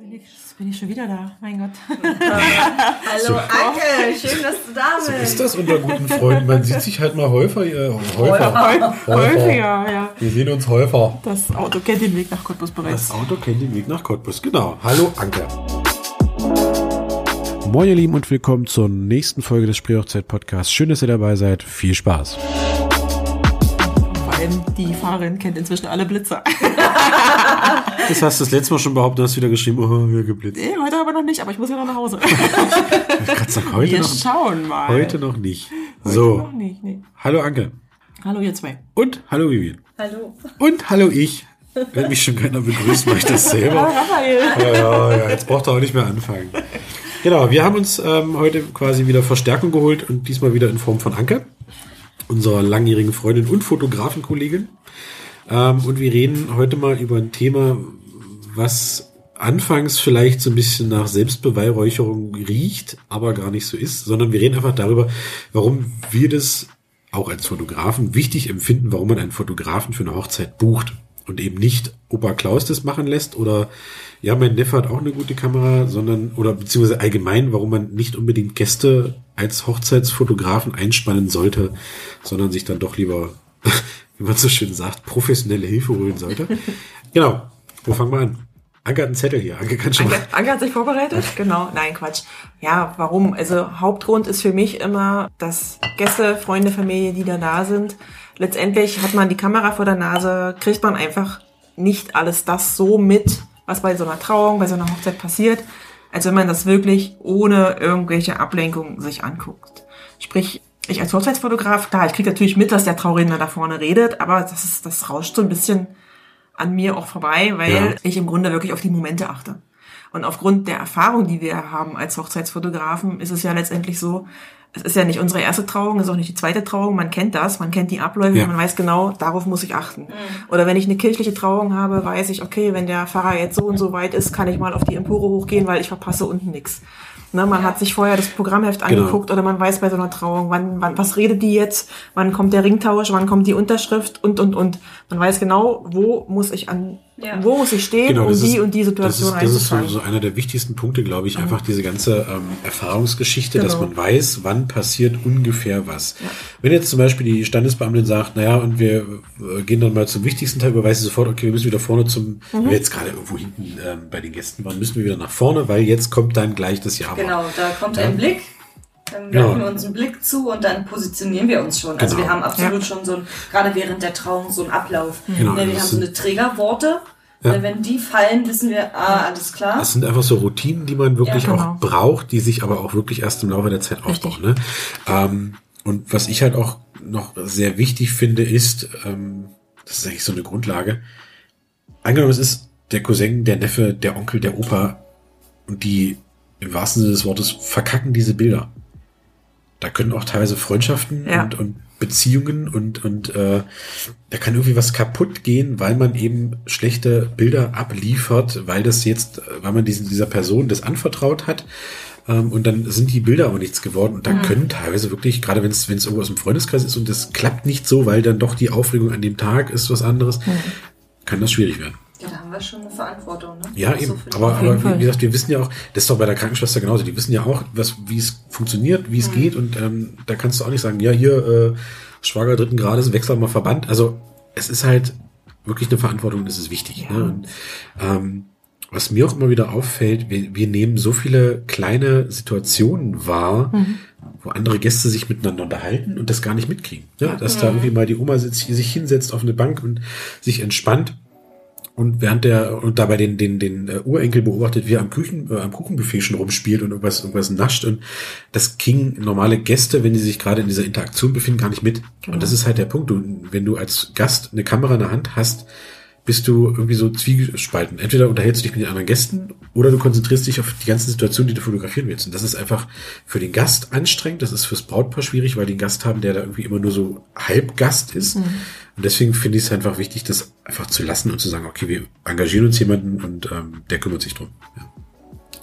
bin ich, bin ich schon wieder da, mein Gott. Hallo Anke, schön, dass du da So bist. ist das unter guten Freunden. Man sieht sich halt mal häufiger. Häufiger. Häufiger, ja. Wir sehen uns häufiger. Das Auto kennt den Weg nach Cottbus bereits. Das Auto kennt den Weg nach Cottbus. Genau. Hallo Anke. Moin ihr Lieben und willkommen zur nächsten Folge des Spreehochzeit-Podcasts. Schön, dass ihr dabei seid. Viel Spaß. Allem die Fahrerin kennt inzwischen alle Blitzer. Das hast du das letzte Mal schon behauptet, hast wieder geschrieben, oh, wir geblitzt. Nee, heute aber noch nicht, aber ich muss ja noch nach Hause. Ich kann sagen, heute Wir noch, schauen mal. heute noch nicht. Heute So, noch nicht, nee. hallo Anke. Hallo ihr zwei. Und hallo Vivian. Hallo. Und hallo ich. Wenn mich schon keiner begrüßt, mache ich das selber. Raphael. Ja, ja, ja, jetzt braucht er auch nicht mehr anfangen. Genau, wir haben uns ähm, heute quasi wieder Verstärkung geholt und diesmal wieder in Form von Anke, unserer langjährigen Freundin und Fotografenkollegin. Ähm, und wir reden heute mal über ein Thema, was anfangs vielleicht so ein bisschen nach Selbstbeweihräucherung riecht, aber gar nicht so ist, sondern wir reden einfach darüber, warum wir das auch als Fotografen wichtig empfinden, warum man einen Fotografen für eine Hochzeit bucht und eben nicht Opa Klaus das machen lässt oder ja, mein Neffe hat auch eine gute Kamera, sondern oder beziehungsweise allgemein, warum man nicht unbedingt Gäste als Hochzeitsfotografen einspannen sollte, sondern sich dann doch lieber, wie man so schön sagt, professionelle Hilfe holen sollte. genau. Wo fangen wir an? Anke hat einen Zettel hier. Anke kann schon Anke. Anke hat sich vorbereitet? Genau. Nein, Quatsch. Ja, warum? Also Hauptgrund ist für mich immer, dass Gäste, Freunde, Familie, die da da sind, letztendlich hat man die Kamera vor der Nase, kriegt man einfach nicht alles das so mit, was bei so einer Trauung, bei so einer Hochzeit passiert, als wenn man das wirklich ohne irgendwelche Ablenkung sich anguckt. Sprich, ich als Hochzeitsfotograf, klar, ich kriege natürlich mit, dass der Trauredner da vorne redet, aber das ist, das rauscht so ein bisschen an mir auch vorbei, weil Ja. ich im Grunde wirklich auf die Momente achte. Und aufgrund der Erfahrung, die wir haben als Hochzeitsfotografen, ist es ja letztendlich so, es ist ja nicht unsere erste Trauung, es ist auch nicht die zweite Trauung, man kennt das, man kennt die Abläufe, Ja. man weiß genau, darauf muss ich achten. Oder wenn ich eine kirchliche Trauung habe, weiß ich, okay, wenn der Pfarrer jetzt so und so weit ist, kann ich mal auf die Empore hochgehen, weil ich verpasse unten nichts. Ne, man hat sich vorher das Programmheft Genau. angeguckt oder man weiß bei so einer Trauung, wann, wann, was redet die jetzt, wann kommt der Ringtausch, wann kommt die Unterschrift und, und, und. Man weiß genau, wo muss ich an, Ja. wo muss ich stehen, um das die ist- und die Situation Das ist, das ist so, so einer der wichtigsten Punkte, glaube ich, einfach diese ganze ähm, Erfahrungsgeschichte, dass Genau. man weiß, wann passiert ungefähr was. Wenn jetzt zum Beispiel die Standesbeamtin sagt, naja, und wir äh, gehen dann mal zum wichtigsten Teil, weiß sie sofort, okay, wir müssen wieder vorne zum, Mhm. wenn wir jetzt gerade irgendwo hinten ähm, bei den Gästen waren, müssen wir wieder nach vorne, weil jetzt kommt dann gleich das Jahr. Genau, da kommt Ja. ein Blick. Dann Genau. werfen wir uns einen Blick zu und dann positionieren wir uns schon. Also Genau. wir haben absolut schon so ein, gerade während der Trauung, so einen Ablauf. Genau, Ne, wir haben so eine Trägerworte. Ne, Wenn die fallen, wissen wir, ah, alles klar. Das sind einfach so Routinen, die man wirklich Ja, genau. auch braucht, die sich aber auch wirklich erst im Laufe der Zeit aufbauen. Ne? Ähm, und was ich halt auch noch sehr wichtig finde, ist, ähm, das ist eigentlich so eine Grundlage, angenommen es ist der Cousin, der Neffe, der Onkel, der Opa und die im wahrsten Sinne des Wortes verkacken diese Bilder. Da können auch teilweise Freundschaften Ja. und, und Beziehungen und, und äh, da kann irgendwie was kaputt gehen, weil man eben schlechte Bilder abliefert, weil das jetzt, äh, weil man diesen, dieser Person das anvertraut hat. Ähm, und dann sind die Bilder aber nichts geworden. Und da können teilweise wirklich, gerade wenn es wenn es irgendwo aus dem Freundeskreis ist und das klappt nicht so, weil dann doch die Aufregung an dem Tag ist was anderes, kann das schwierig werden. Haben wir schon eine Verantwortung. Ne? Ja, So eben. die- Aber, aber Fall. wie gesagt, wir wissen ja auch, das ist doch bei der Krankenschwester genauso. Die wissen ja auch, was, wie es funktioniert, wie es geht. Und ähm, da kannst du auch nicht sagen, ja, hier, äh, Schwager dritten Grades, wechsel mal Verband. Also es ist halt wirklich eine Verantwortung und es ist wichtig. Ja. Ne? Und, ähm, was mir auch immer wieder auffällt, wir, wir nehmen so viele kleine Situationen wahr, wo andere Gäste sich miteinander unterhalten und das gar nicht mitkriegen. Ja, dass da irgendwie mal die Oma sitzt, sich hinsetzt auf eine Bank und sich entspannt und während der und dabei den den den äh, Urenkel beobachtet, wie er am Küchen äh, am Kuchenbuffet schon rumspielt und irgendwas irgendwas nascht und das kriegen normale Gäste, wenn die sich gerade in dieser Interaktion befinden, gar nicht mit. Genau. Und das ist halt der Punkt. Du, wenn du als Gast eine Kamera in der Hand hast, bist du irgendwie so zwiegespalten. Entweder unterhältst du dich mit den anderen Gästen oder du konzentrierst dich auf die ganzen Situationen, die du fotografieren willst. Und das ist einfach für den Gast anstrengend. Das ist fürs Brautpaar schwierig, weil die einen Gast haben, der da irgendwie immer nur so halb Gast ist. Und deswegen finde ich es einfach wichtig, das einfach zu lassen und zu sagen, okay, wir engagieren uns jemanden und ähm, der kümmert sich drum. Ja.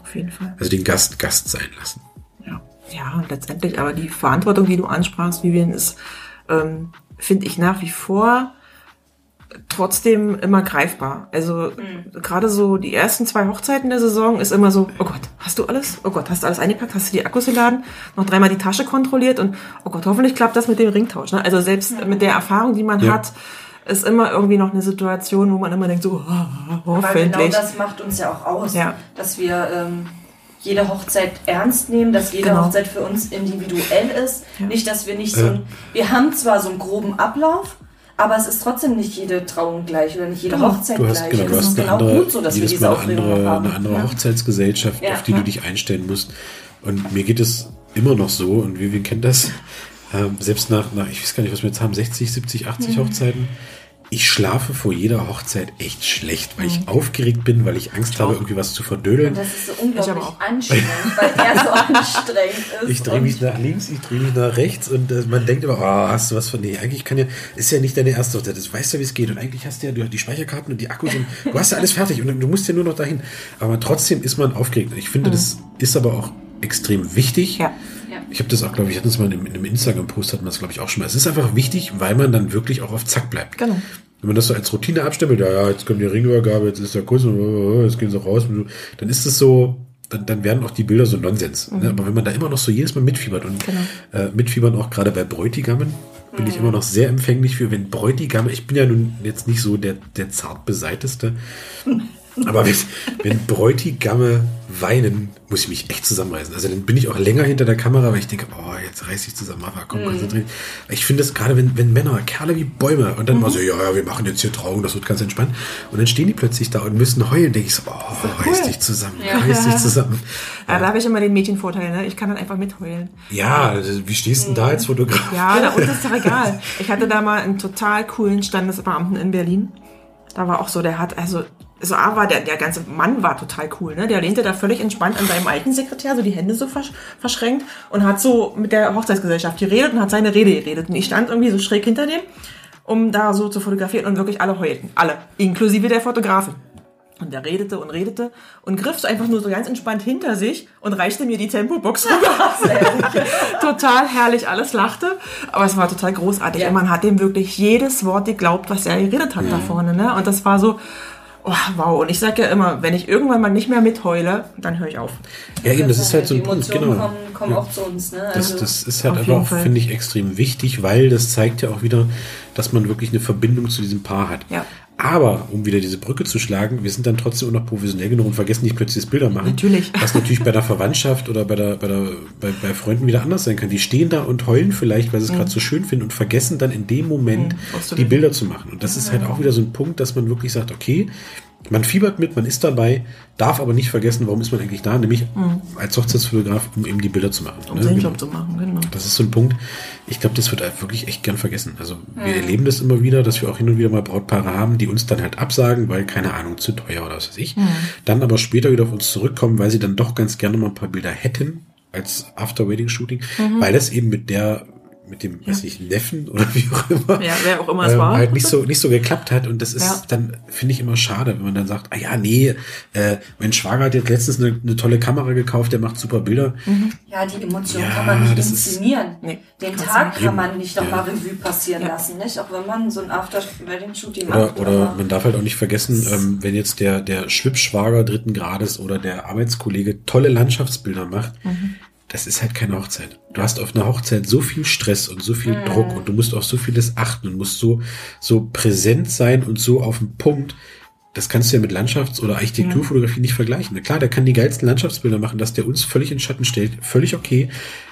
Auf jeden Fall. Also den Gast Gast sein lassen. Ja, ja, und letztendlich aber die Verantwortung, die du ansprachst, Vivian, ist, ähm, finde ich nach wie vor trotzdem immer greifbar. Also gerade so die ersten zwei Hochzeiten der Saison ist immer so, oh Gott, hast du alles? Oh Gott, hast du alles eingepackt? Hast du die Akkus geladen? Noch dreimal die Tasche kontrolliert und oh Gott, hoffentlich klappt das mit dem Ringtausch. Ne? Also selbst mit der Erfahrung, die man Ja. hat, ist immer irgendwie noch eine Situation, wo man immer denkt, so, oh, Weil genau hoffentlich. das macht uns ja auch aus, Ja. dass wir ähm, jede Hochzeit ernst nehmen, dass jede Genau. Hochzeit für uns individuell ist. Ja. Nicht, dass wir nicht so ein, wir haben zwar so einen groben Ablauf, aber es ist trotzdem nicht jede Trauung gleich oder nicht jede Genau. Hochzeit Du hast, gleich. genau, du hast eine genau andere, gut so, dass wir jedes diese Mal eine andere, haben. eine andere Hochzeitsgesellschaft, Ja. auf die du dich einstellen musst. Und mir geht es immer noch so, und Vivian kennt das, ähm, selbst nach, nach, ich weiß gar nicht, was wir jetzt haben, 60, 70, 80 Mhm. Hochzeiten. Ich schlafe vor jeder Hochzeit echt schlecht, weil Mhm. ich aufgeregt bin, weil ich Angst habe, irgendwie was zu verdödeln. Und das ist so Ich unglaublich aber auch. anstrengend, weil er so anstrengend ist. Ich drehe mich nach links, ich drehe mich nach rechts und äh, man denkt immer, oh, hast du was von, nee, eigentlich kann ja, ist ja nicht deine erste Hochzeit, das weißt ja, wie es geht und eigentlich hast du ja du, die Speicherkarten und die Akkus und du hast ja alles fertig und du musst ja nur noch dahin. Aber trotzdem ist man aufgeregt. Ich finde, das ist aber auch extrem wichtig. Ja. Ich habe das auch, glaube ich, hatten es mal in, in einem Instagram-Post, hatten wir das, glaube ich, auch schon mal. Es ist einfach wichtig, weil man dann wirklich auch auf Zack bleibt. Genau. Wenn man das so als Routine abstempelt, ja, ja, jetzt kommt die Ringübergabe, jetzt ist der Kuss, und, äh, jetzt gehen sie raus, dann ist es so, dann, dann werden auch die Bilder so Nonsens. Ne? Aber wenn man da immer noch so jedes Mal mitfiebert und Genau. äh, mitfiebern auch gerade bei Bräutigammen, bin ich immer noch sehr empfänglich für, wenn Bräutigame, ich bin ja nun jetzt nicht so der, der zart beseiteste, aber wenn, wenn Bräutigame weinen, muss ich mich echt zusammenreißen. Also dann bin ich auch länger hinter der Kamera, weil ich denke, oh, jetzt reiß ich zusammen, aber komm, konzentriert. Ich finde es gerade, wenn, wenn Männer, Kerle wie Bäume und dann mal so, ja, ja, wir machen jetzt hier Trauung, das wird ganz entspannt. Und dann stehen die plötzlich da und müssen heulen, denke ich so, oh, reiß dich zusammen, reiß dich zusammen. Ja, da habe ich immer den Mädchenvorteil, ne? Ich kann dann einfach mitheulen. Ja, also wie stehst du denn da als Fotograf? Ja, und das ist doch egal. Ich hatte da mal einen total coolen Standesbeamten in Berlin. Da war auch so, der hat, also, so A war der, der ganze Mann war total cool, ne? Der lehnte da völlig entspannt an seinem alten Sekretär, so die Hände so versch verschränkt und hat so mit der Hochzeitsgesellschaft geredet und hat seine Rede geredet. Und ich stand irgendwie so schräg hinter dem, um da so zu fotografieren und wirklich alle heulten. Alle. Inklusive der Fotografen. Und der redete und redete und griff so einfach nur so ganz entspannt hinter sich und reichte mir die Tempobox rüber. total herrlich, alles lachte. Aber es war total großartig. Ja. Und man hat dem wirklich jedes Wort geglaubt, was er geredet hat da vorne. Ne? Und das war so, oh, wow. Und ich sage ja immer, wenn ich irgendwann mal nicht mehr mitheule, dann höre ich auf. Ja, eben, das ist halt so ein Punkt, genau. kommen, kommen auch zu uns. Ne? Das, Also, das ist halt einfach finde ich, extrem wichtig, weil das zeigt ja auch wieder, dass man wirklich eine Verbindung zu diesem Paar hat. Ja. Aber, um wieder diese Brücke zu schlagen, wir sind dann trotzdem auch noch professionell genug und vergessen nicht plötzlich das Bilder machen. Natürlich. Was natürlich bei der Verwandtschaft oder bei, der, bei, der, bei, bei Freunden wieder anders sein kann. Die stehen da und heulen vielleicht, weil sie es gerade so schön finden und vergessen dann in dem Moment Mhm, die. Bilder zu machen. Und das ist halt auch wieder so ein Punkt, dass man wirklich sagt, okay, man fiebert mit, man ist dabei, darf aber nicht vergessen, warum ist man eigentlich da, nämlich als Hochzeitsfotograf, um eben die Bilder zu machen. Mhm. Um ne? seinen Genau. Job zu machen, genau. Das ist so ein Punkt, ich glaube, das wird halt wirklich echt gern vergessen. Also wir erleben das immer wieder, dass wir auch hin und wieder mal Brautpaare haben, die uns dann halt absagen, weil, keine Ahnung, zu teuer oder was weiß ich. Dann aber später wieder auf uns zurückkommen, weil sie dann doch ganz gerne mal ein paar Bilder hätten als After-Wedding-Shooting, weil das eben mit der mit dem, weiß nicht, Neffen oder wie auch immer, Ja, wer auch immer es ähm, war. halt nicht so, nicht so geklappt hat. Und das ist Ja. dann, finde ich immer schade, wenn man dann sagt, ah ja, nee, äh, mein Schwager hat jetzt letztens eine, eine tolle Kamera gekauft, der macht super Bilder. ja, die Emotion Ja, kann man nicht das ist- inszenieren. Nee, Den Tag kann man nicht nochmal Revue passieren Ja. lassen, nicht? Auch wenn man so ein After-Wedding-Shooting Oder, macht. oder aber- man darf halt auch nicht vergessen, ähm, wenn jetzt der, der Schwippschwager dritten Grades oder der Arbeitskollege tolle Landschaftsbilder macht, das ist halt keine Hochzeit. Du hast auf einer Hochzeit so viel Stress und so viel Druck und du musst auf so vieles achten und musst so, so präsent sein und so auf den Punkt. Das kannst du ja mit Landschafts- oder Architekturfotografie nicht vergleichen. Na klar, der kann die geilsten Landschaftsbilder machen, dass der uns völlig in Schatten stellt, völlig okay.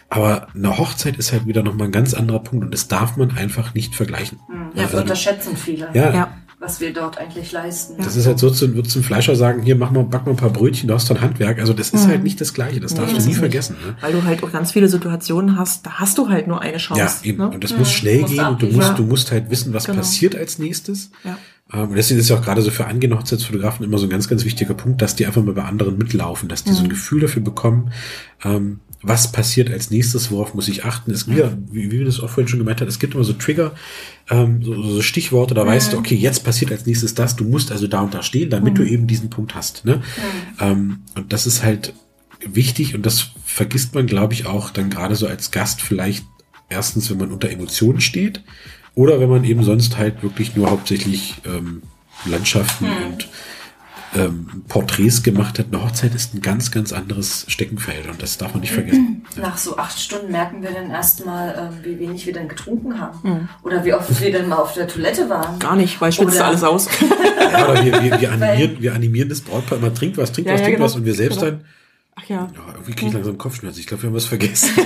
Aber eine Hochzeit ist halt wieder nochmal ein ganz anderer Punkt und das darf man einfach nicht vergleichen. Ja, Also, unterschätzen viele, ja, Ja. Was wir dort eigentlich leisten. das ist halt so, zu, wird zum Fleischer sagen, hier, mach mal, back mal ein paar Brötchen, du hast ein Handwerk. Also das ist halt nicht das Gleiche, das darfst das du nie vergessen. Ne? Weil du halt auch ganz viele Situationen hast, da hast du halt nur eine Chance. Ja, eben. Ne? Und das muss schnell gehen und du musst, Ja. du musst halt wissen, was Genau. passiert als nächstes. Ja. Ähm, Und deswegen ist ja auch gerade so für angehende Hochzeitsfotografen immer so ein ganz, ganz wichtiger Punkt, dass die einfach mal bei anderen mitlaufen, dass die so ein Gefühl dafür bekommen, ähm, was passiert als nächstes, worauf muss ich achten. Es gibt, ja, wie, wie wir das auch vorhin schon gemeint haben, es gibt immer so Trigger, ähm, so, so Stichworte, da weißt du, okay, jetzt passiert als nächstes das, du musst also da und da stehen, damit du eben diesen Punkt hast. Ne? Ähm, und das ist halt wichtig und das vergisst man, glaube ich, auch dann gerade so als Gast vielleicht erstens, wenn man unter Emotionen steht Oder wenn man eben sonst halt wirklich nur hauptsächlich ähm, Landschaften und ähm, Porträts gemacht hat. Eine Hochzeit ist ein ganz, ganz anderes Steckenfeld und das darf man nicht vergessen. Nach so acht Stunden merken wir dann erstmal, ähm, wie wenig wir dann getrunken haben. Oder wie oft wir dann mal auf der Toilette waren. Gar nicht, weil schwitzt Oder- alles aus. Ja, aber wir, wir, wir, animieren, wir animieren das Brautpaar immer, trinkt was, trinkt Ja, was, ja, trinkt genau. was und wir selbst Genau. dann, Ach ja. ja, irgendwie kriege ich langsam Kopfschmerzen. Ich glaube, wir haben was vergessen.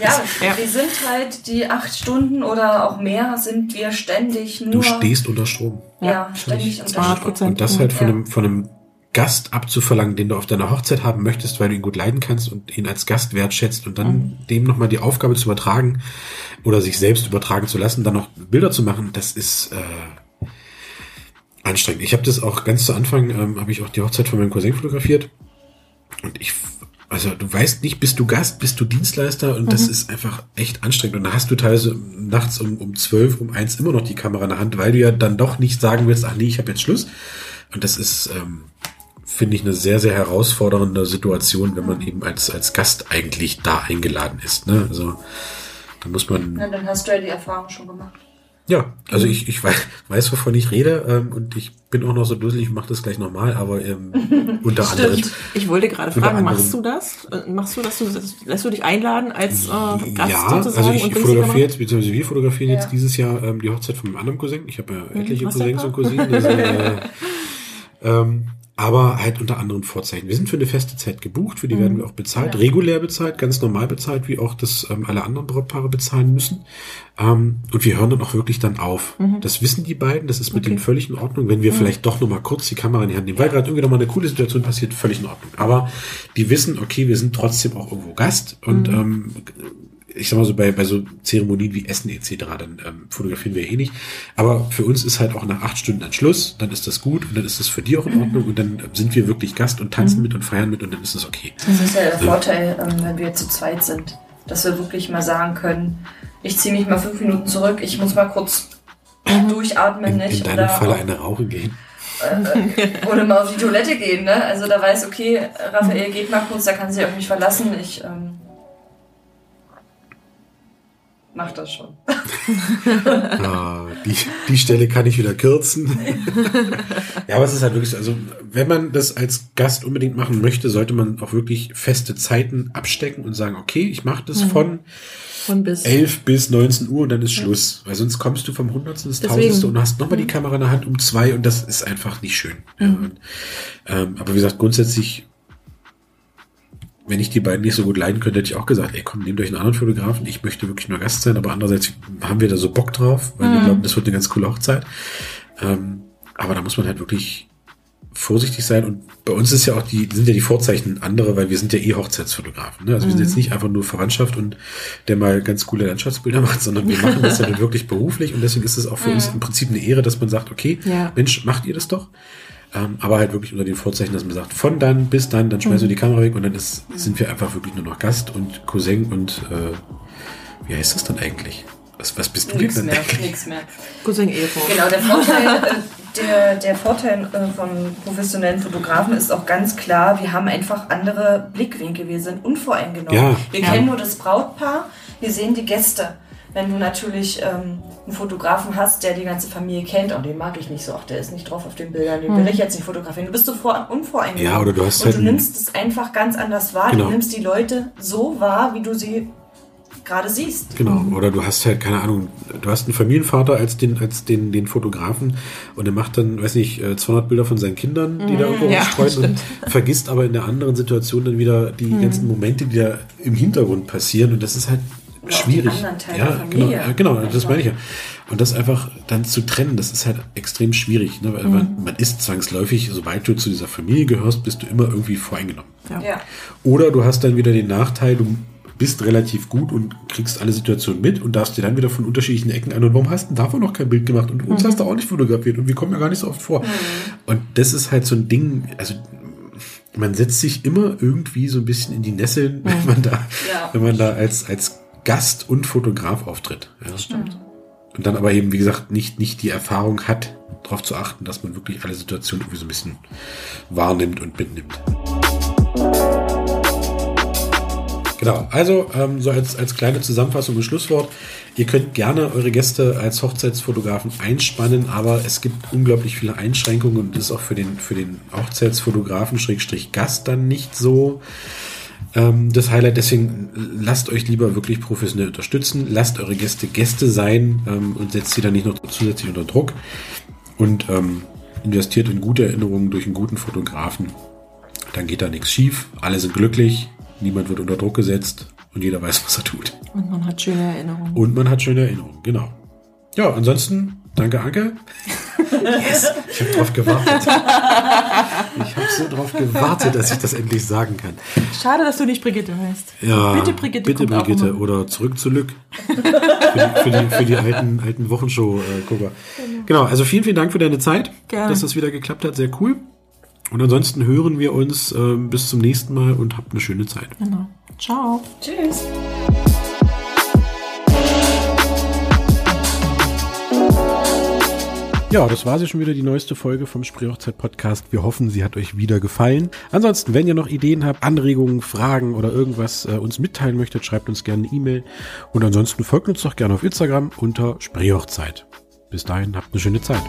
Ja, Ja. wir sind halt die acht Stunden oder auch mehr sind wir ständig nur. Du stehst unter Strom. Ja, ständig unter 200 Strom. Und das halt von, Ja. einem, von einem Gast abzuverlangen, den du auf deiner Hochzeit haben möchtest, weil du ihn gut leiden kannst und ihn als Gast wertschätzt und dann dem nochmal die Aufgabe zu übertragen oder sich selbst übertragen zu lassen, dann noch Bilder zu machen, das ist äh, anstrengend. Ich habe das auch ganz zu Anfang, ähm, habe ich auch die Hochzeit von meinem Cousin fotografiert und ich, also du weißt nicht, bist du Gast, bist du Dienstleister und das ist einfach echt anstrengend. Und da hast du teilweise nachts um, um 12, um eins immer noch die Kamera in der Hand, weil du ja dann doch nicht sagen willst, ach nee, ich habe jetzt Schluss. Und das ist, ähm, finde ich, eine sehr, sehr herausfordernde Situation, wenn man eben als, als Gast eigentlich da eingeladen ist. Ne? Also da muss man. Na, dann hast du ja die Erfahrung schon gemacht. Ja, also ich, ich weiß, weiß, wovon ich rede ähm, und ich bin auch noch so dusselig, ich mache das gleich nochmal, aber ähm, unter anderem. Ich wollte gerade fragen, machst du das? Äh, Machst du das? Du, lässt du dich einladen als äh, Gast ja, also ich fotografiere jetzt, beziehungsweise wir fotografieren Ja. jetzt dieses Jahr ähm, die Hochzeit von meinem anderen Cousin. Ich habe ja etliche was der Cousins und Cousinen. Also, äh, ähm, aber halt unter anderen Vorzeichen. Wir sind für eine feste Zeit gebucht, für die werden wir auch bezahlt, Ja. regulär bezahlt, ganz normal bezahlt, wie auch das ähm, alle anderen Brautpaare bezahlen müssen. Ähm, und wir hören dann auch wirklich dann auf. Das wissen die beiden, das ist mit denen völlig in Ordnung, wenn wir vielleicht doch nochmal kurz die Kamera in die Hand nehmen, weil gerade irgendwie nochmal eine coole Situation passiert, völlig in Ordnung. Aber die wissen, okay, wir sind trotzdem auch irgendwo Gast und ähm, ich sag mal so, bei, bei so Zeremonien wie Essen etc., dann ähm, fotografieren wir eh nicht. Aber für uns ist halt auch nach acht Stunden ein Schluss, dann ist das gut und dann ist das für die auch in Ordnung und dann sind wir wirklich Gast und tanzen mit und feiern mit und dann ist das okay. Das ist ja der Vorteil, ähm, wenn wir zu zweit sind, dass wir wirklich mal sagen können, ich ziehe mich mal fünf Minuten zurück, ich muss mal kurz durchatmen, In, nicht? in deinem oder, Falle eine Rauche gehen. oder mal auf die Toilette gehen, ne? Also da weiß, okay, Raphael geht mal kurz, da kann sie auf mich verlassen, ich ähm, mach das schon. Ah, die, die Stelle kann ich wieder kürzen. ja, aber es ist halt wirklich so, also wenn man das als Gast unbedingt machen möchte, sollte man auch wirklich feste Zeiten abstecken und sagen, okay, ich mache das von Von bis. 11 bis 19 Uhr und dann ist Schluss. Weil sonst kommst du vom Hundertsten ins. Tausendste und hast nochmal die Kamera in der Hand um zwei und das ist einfach nicht schön. Ja, und, ähm, aber wie gesagt, grundsätzlich, wenn ich die beiden nicht so gut leiden könnte, hätte ich auch gesagt, ey komm, nehmt euch einen anderen Fotografen. Ich möchte wirklich nur Gast sein, aber andererseits haben wir da so Bock drauf, weil wir glauben, das wird eine ganz coole Hochzeit. Ähm, aber da muss man halt wirklich vorsichtig sein und bei uns ist ja auch die, sind ja die Vorzeichen andere, weil wir sind ja eh Hochzeitsfotografen. Ne? Also wir sind jetzt nicht einfach nur Verwandtschaft und der mal ganz coole Landschaftsbilder macht, sondern wir machen das ja dann wirklich beruflich und deswegen ist es auch für uns im Prinzip eine Ehre, dass man sagt, okay, Ja. Mensch, macht ihr das doch? Ähm, aber halt wirklich unter den Vorzeichen, dass man sagt, von dann bis dann, dann schmeißen wir die Kamera weg und dann ist, sind wir einfach wirklich nur noch Gast und Cousin und äh, wie heißt das dann eigentlich? Was, was bist du denn Nix dann mehr, eigentlich? nix mehr. Cousin Ehefrau. Genau, der Vorteil, äh, der, der Vorteil äh, von professionellen Fotografen ist auch ganz klar, wir haben einfach andere Blickwinkel, wir sind unvoreingenommen. Ja. Wir Ja. kennen nur das Brautpaar, wir sehen die Gäste. Wenn du natürlich ähm, einen Fotografen hast, der die ganze Familie kennt, oh, den mag ich nicht so, ach, der ist nicht drauf auf den Bildern, den will ich jetzt nicht fotografieren. Du bist so vor, unvoreingenommen. Ja, oder du hast Und halt du nimmst es einfach ganz anders wahr. Genau. Du nimmst die Leute so wahr, wie du sie gerade siehst. Genau, oder du hast halt, keine Ahnung, du hast einen Familienvater als den, als den, den Fotografen und der macht dann, weiß nicht, äh, 200 Bilder von seinen Kindern, die da irgendwo Ja, rumstreuen und vergisst aber in der anderen Situation dann wieder die ganzen Momente, die da im Hintergrund passieren und das ist halt auch die schwierig. anderen Teile ja, der Familie. genau, genau, das meine ich ja. Und das einfach dann zu trennen, das ist halt extrem schwierig, ne? weil man, man ist zwangsläufig, sobald du zu dieser Familie gehörst, bist du immer irgendwie voreingenommen. Ja. Ja. Oder du hast dann wieder den Nachteil, du bist relativ gut und kriegst alle Situationen mit und darfst dir dann wieder von unterschiedlichen Ecken an. Und warum hast du denn davon noch kein Bild gemacht? Und uns hast du auch nicht fotografiert und wir kommen ja gar nicht so oft vor. Und das ist halt so ein Ding, also man setzt sich immer irgendwie so ein bisschen in die Nesseln, wenn man da, Ja. wenn man da als, als Gast und Fotograf auftritt. Ja. Stimmt. Und dann aber eben, wie gesagt, nicht, nicht die Erfahrung hat, darauf zu achten, dass man wirklich alle Situationen irgendwie so ein bisschen wahrnimmt und mitnimmt. Genau, also ähm, so als, als kleine Zusammenfassung und Schlusswort. Ihr könnt gerne eure Gäste als Hochzeitsfotografen einspannen, aber es gibt unglaublich viele Einschränkungen und das ist auch für den, für den Hochzeitsfotografen Schrägstrich Gast dann nicht so ähm, das Highlight. Deswegen lasst euch lieber wirklich professionell unterstützen, lasst eure Gäste Gäste sein ähm, und setzt sie dann nicht noch zusätzlich unter Druck und ähm, investiert in gute Erinnerungen durch einen guten Fotografen. Dann geht da nichts schief, alle sind glücklich, niemand wird unter Druck gesetzt und jeder weiß, was er tut. Und man hat schöne Erinnerungen. Und man hat schöne Erinnerungen, genau. Ja, ansonsten, danke Anke. Yes, ich habe drauf gewartet. Ich habe so drauf gewartet, dass ich das endlich sagen kann. Schade, dass du nicht Brigitte heißt. Ja, Bitte Brigitte. bitte Brigitte oder zurück zu Lück. für, die, für, die, für die alten, alten Wochenshow-Gucker. Genau, also vielen, vielen Dank für deine Zeit, Gerne. dass das wieder geklappt hat. Sehr cool. Und ansonsten hören wir uns ähm, bis zum nächsten Mal und habt eine schöne Zeit. Genau. Ciao. Tschüss. Ja, das war sie schon wieder die neueste Folge vom Spreehochzeit Podcast. Wir hoffen, sie hat euch wieder gefallen. Ansonsten, wenn ihr noch Ideen habt, Anregungen, Fragen oder irgendwas äh, uns mitteilen möchtet, schreibt uns gerne eine E-Mail. Und ansonsten folgt uns doch gerne auf Instagram unter Spreehochzeit. Bis dahin, habt eine schöne Zeit.